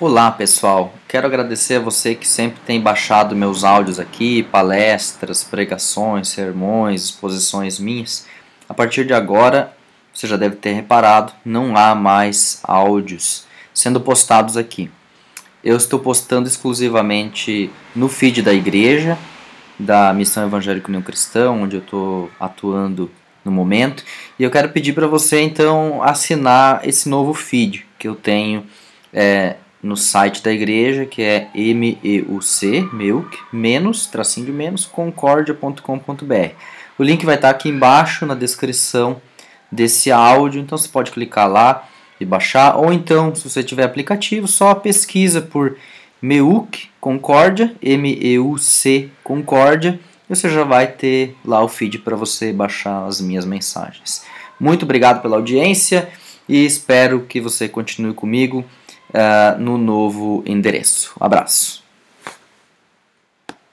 Olá pessoal, quero agradecer a você que sempre tem baixado meus áudios aqui, palestras, pregações, sermões, exposições minhas. A partir de agora, você já deve ter reparado, não há mais áudios sendo postados aqui. Eu estou postando exclusivamente no feed da igreja, da Missão Evangélica União Cristã, onde eu estou atuando no momento. E eu quero pedir para você então assinar esse novo feed que eu tenho é, no site da igreja, que é MEUC, MEUC, menos, tracinho de menos, concordia.com.br. O link vai estar aqui embaixo na descrição desse áudio, então você pode clicar lá e baixar, ou então, se você tiver aplicativo, só pesquisa por MEUC Concórdia, M-E-U-C Concórdia, e você já vai ter lá o feed para você baixar as minhas mensagens. Muito obrigado pela audiência e espero que você continue comigo uh, no novo endereço. Abraço.